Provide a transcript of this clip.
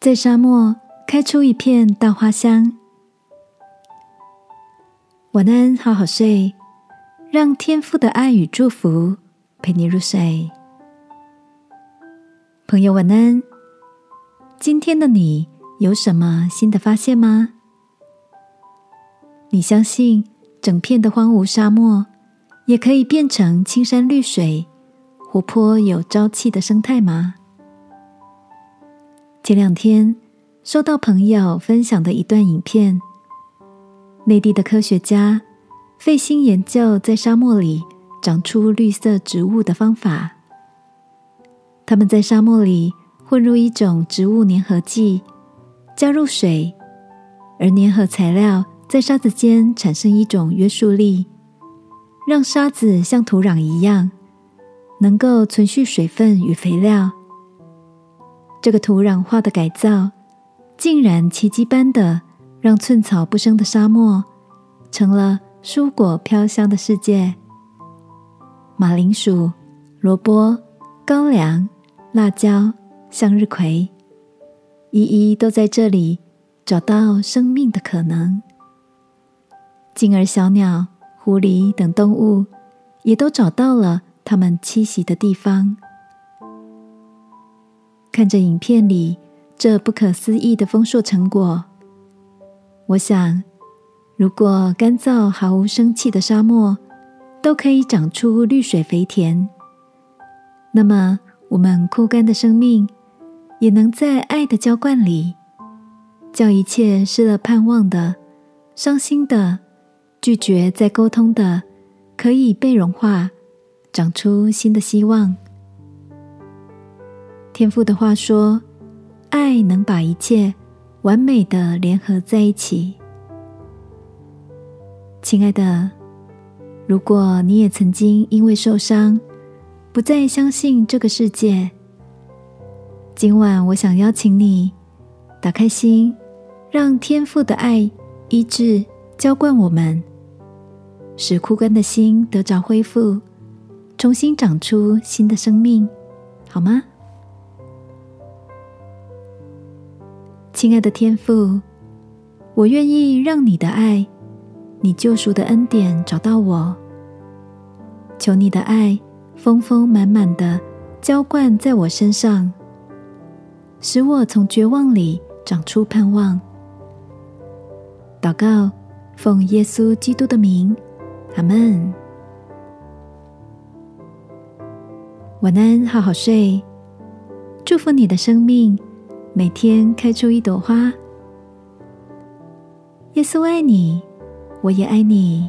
在沙漠开出一片大花香。晚安，好好睡，让天父的爱与祝福陪你入睡。朋友，晚安。今天的你有什么新的发现吗？你相信整片的荒芜沙漠也可以变成青山绿水、活泼有朝气的生态吗？前两天收到朋友分享的一段影片。内地的科学家费心研究在沙漠里长出绿色植物的方法。他们在沙漠里混入一种植物粘合剂，加入水，而粘合材料在沙子间产生一种约束力，让沙子像土壤一样，能够存续水分与肥料。这个土壤化的改造，竟然奇迹般的。让寸草不生的沙漠成了蔬果飘香的世界。马铃薯、萝卜、高粱、辣椒、向日葵，一一都在这里找到生命的可能。进而，小鸟、狐狸等动物也都找到了它们栖息的地方。看着影片里这不可思议的丰硕成果。我想，如果干燥毫无生气的沙漠都可以长出绿水肥田，那么我们枯干的生命也能在爱的浇灌里，叫一切失了盼望的、伤心的、拒绝再沟通的，可以被融化，长出新的希望。天父的话说：“爱能把一切。”完美的联合在一起，亲爱的，如果你也曾经因为受伤，不再相信这个世界，今晚我想邀请你打开心，让天父的爱医治浇灌我们，使枯干的心得着恢复，重新长出新的生命，好吗？亲爱的天父，我愿意让你的爱、你救赎的恩典找到我。求你的爱丰丰满满的浇灌在我身上，使我从绝望里长出盼望。祷告，奉耶稣基督的名，阿门。晚安，好好睡。祝福你的生命。每天开出一朵花。耶稣爱你，我也爱你。